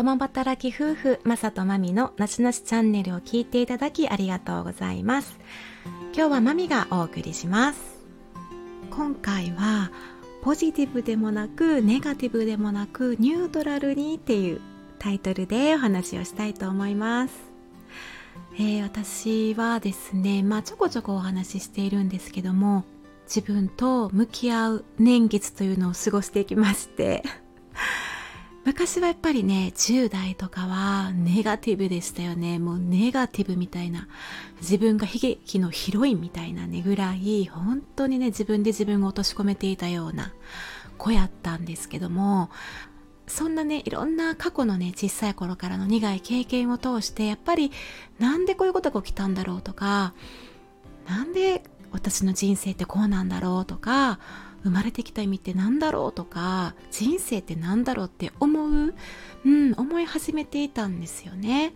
共働き夫婦マサとマミのなしなしチャンネルを聞いていただきありがとうございます。今日はマミがお送りします。今回はポジティブでもなくネガティブでもなくニュートラルにっていうタイトルでお話をしたいと思います。えー、私はですねまあちょこちょこお話ししているんですけども自分と向き合う年月というのを過ごしていきまして。昔はやっぱりね10代とかはネガティブでしたよね。もうネガティブみたいな。自分が悲劇のヒロインみたいなねぐらい本当にね自分で自分を落とし込めていたような子やったんですけどもそんなねいろんな過去のね小さい頃からの苦い経験を通してやっぱりなんでこういうことが起きたんだろうとかなんで私の人生ってこうなんだろうとか生まれてきた意味って何だろうとか人生って何だろうって思う、うん、思い始めていたんですよね。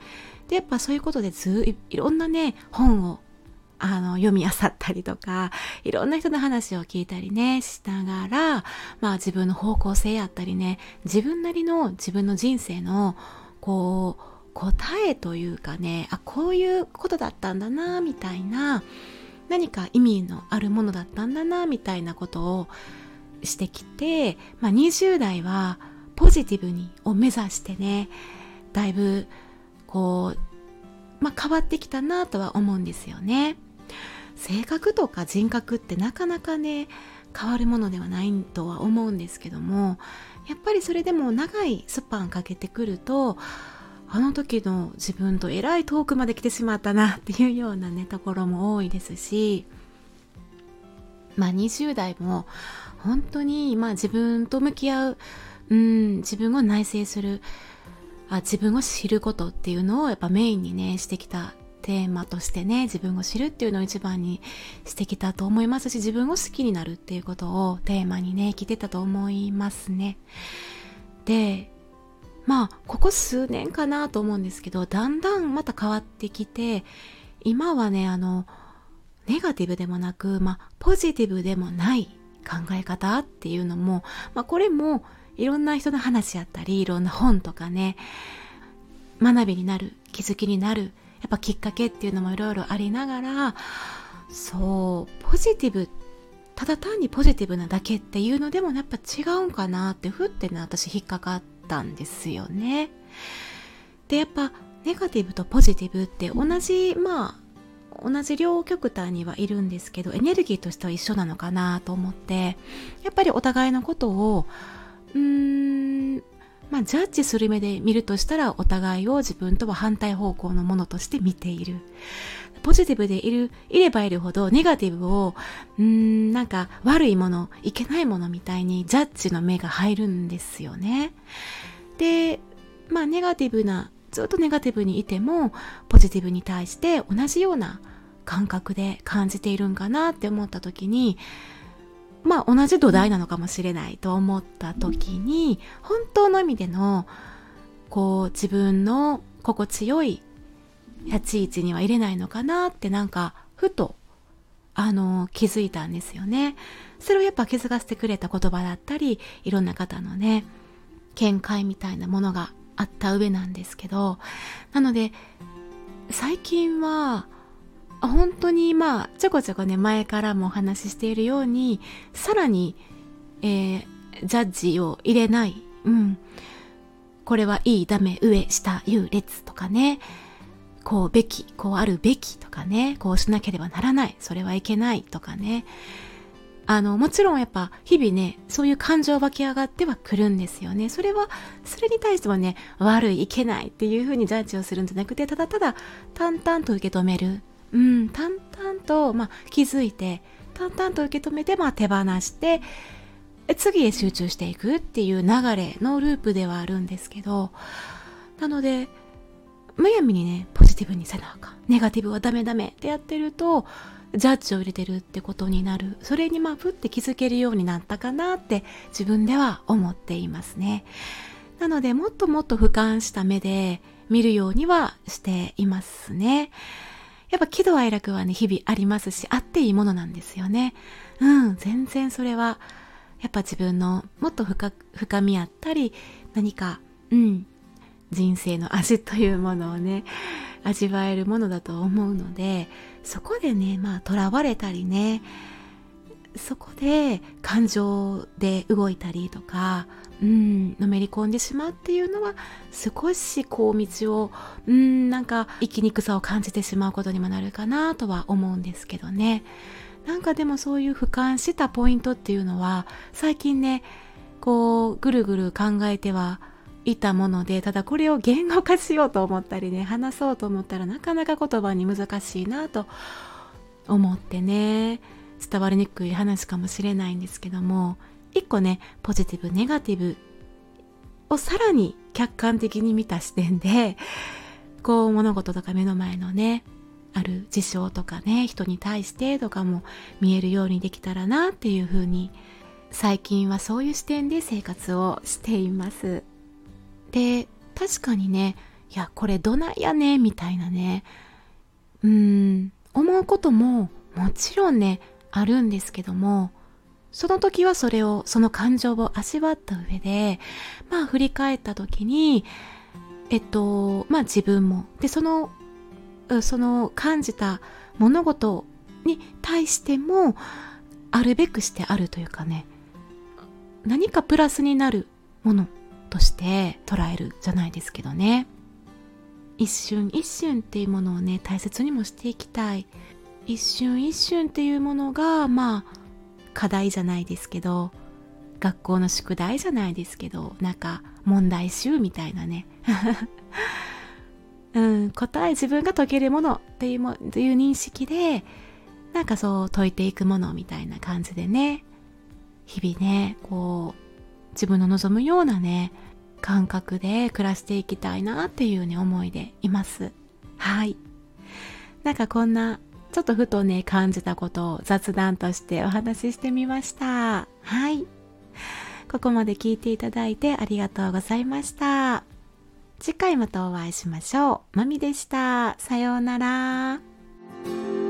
でやっぱそういうことでずいいろんなね本をあの読み漁ったりとかいろんな人の話を聞いたりねしながらまあ自分の方向性やったりね自分なりの自分の人生のこう答えというかねあこういうことだったんだなみたいな何か意味のあるものだったんだなみたいなことをしてきて、まあ、20代はポジティブにを目指してねだいぶこう、まあ、変わってきたなとは思うんですよね。性格とか人格ってなかなかね変わるものではないとは思うんですけどもやっぱりそれでも長いスパンかけてくるとあの時の自分とえらい遠くまで来てしまったなっていうようなねところも多いですしまあ20代も本当にまあ自分と向き合ううん自分を内省するあ自分を知ることっていうのをやっぱメインにねしてきたテーマとしてね自分を知るっていうのを一番にしてきたと思いますし自分を好きになるっていうことをテーマにね来てたと思いますね。でまあここ数年かなと思うんですけどだんだんまた変わってきて今はねあのネガティブでもなく、まあ、ポジティブでもない考え方っていうのも、まあ、これもいろんな人の話やったりいろんな本とかね学びになる気づきになるやっぱきっかけっていうのもいろいろありながらそうポジティブただ単にポジティブなだけっていうのでもやっぱ違うんかなってふってね私引っかかってたんですよね。でやっぱネガティブとポジティブって同じまあ同じ両極端にはいるんですけどエネルギーとしては一緒なのかなと思ってやっぱりお互いのことをうーんまあジャッジする目で見るとしたらお互いを自分とは反対方向のものとして見ているポジティブでいるいればいるほどネガティブをうーんなんか悪いものいけないものみたいにジャッジの目が入るんですよね。でまあネガティブなずっとネガティブにいてもポジティブに対して同じような感覚で感じているんかなって思った時にまあ同じ土台なのかもしれないと思った時に本当の意味でのこう自分の心地よい立ち位置には入れないのかなってなんかふとあの気づいたんですよね。それをやっぱ気づかせてくれた言葉だったりいろんな方のね見解みたいなものがあった上なんですけどなので最近は本当にまあちょこちょこね前からもお話ししているようにさらに、えー、ジャッジを入れない、うん、これはいいダメ上下優劣とかね。こうべきこうあるべきとかねこうしなければならないそれはいけないとかね。あのもちろんやっぱ日々ねそういう感情湧き上がってはくるんですよね。それはそれに対してはね悪いいけないっていうふうにジャッジをするんじゃなくてただただ淡々と受け止める。うん淡々と、まあ、気づいて淡々と受け止めて、まあ、手放して次へ集中していくっていう流れのループではあるんですけどなのでむやみにねポジティブにせなあかん。ネガティブはダメダメってやってるとジャッジを入れてるってことになる。それにまあふって気づけるようになったかなって自分では思っていますね。なのでもっともっと俯瞰した目で見るようにはしていますね。やっぱ喜怒哀楽はね日々ありますしあっていいものなんですよね。うん全然それはやっぱ自分のもっと深深みあったり何かうん人生の味というものをね味わえるものだと思うのでそこでねまあとらわれたりねそこで感情で動いたりとかうんのめり込んでしまうっていうのは少しこう道をうんなんか生きにくさを感じてしまうことにもなるかなとは思うんですけどね。なんかでもそういう俯瞰したポイントっていうのは最近ねこうぐるぐる考えてはいたものでただこれを言語化しようと思ったりね話そうと思ったらなかなか言葉に難しいなと思ってね伝わりにくい話かもしれないんですけども一個ねポジティブネガティブをさらに客観的に見た視点でこう物事とか目の前のねある事象とかね人に対してとかも見えるようにできたらなっていうふうに最近はそういう視点で生活をしています。で確かにねいやこれどないやねみたいなね。うん思うことももちろんねあるんですけどもその時はそれをその感情を味わった上でまあ振り返った時にえっとまあ自分も。でそのその感じた物事に対してもあるべくしてあるというかね。何かプラスになるもの。として捉えるじゃないですけどね。一瞬一瞬っていうものをね大切にもしていきたい。一瞬一瞬っていうものがまあ課題じゃないですけど学校の宿題じゃないですけどなんか問題集みたいなね。うん、答え自分が解けるものっていうもという認識でなんかそう解いていくものみたいな感じでね。日々ねこう自分の望むようなね感覚で暮らしていきたいなっていうね思いでいますはいなんかこんなちょっとふとね感じたことを雑談としてお話ししてみましたはいここまで聞いていただいてありがとうございました次回またお会いしましょう。まみでした。さようなら。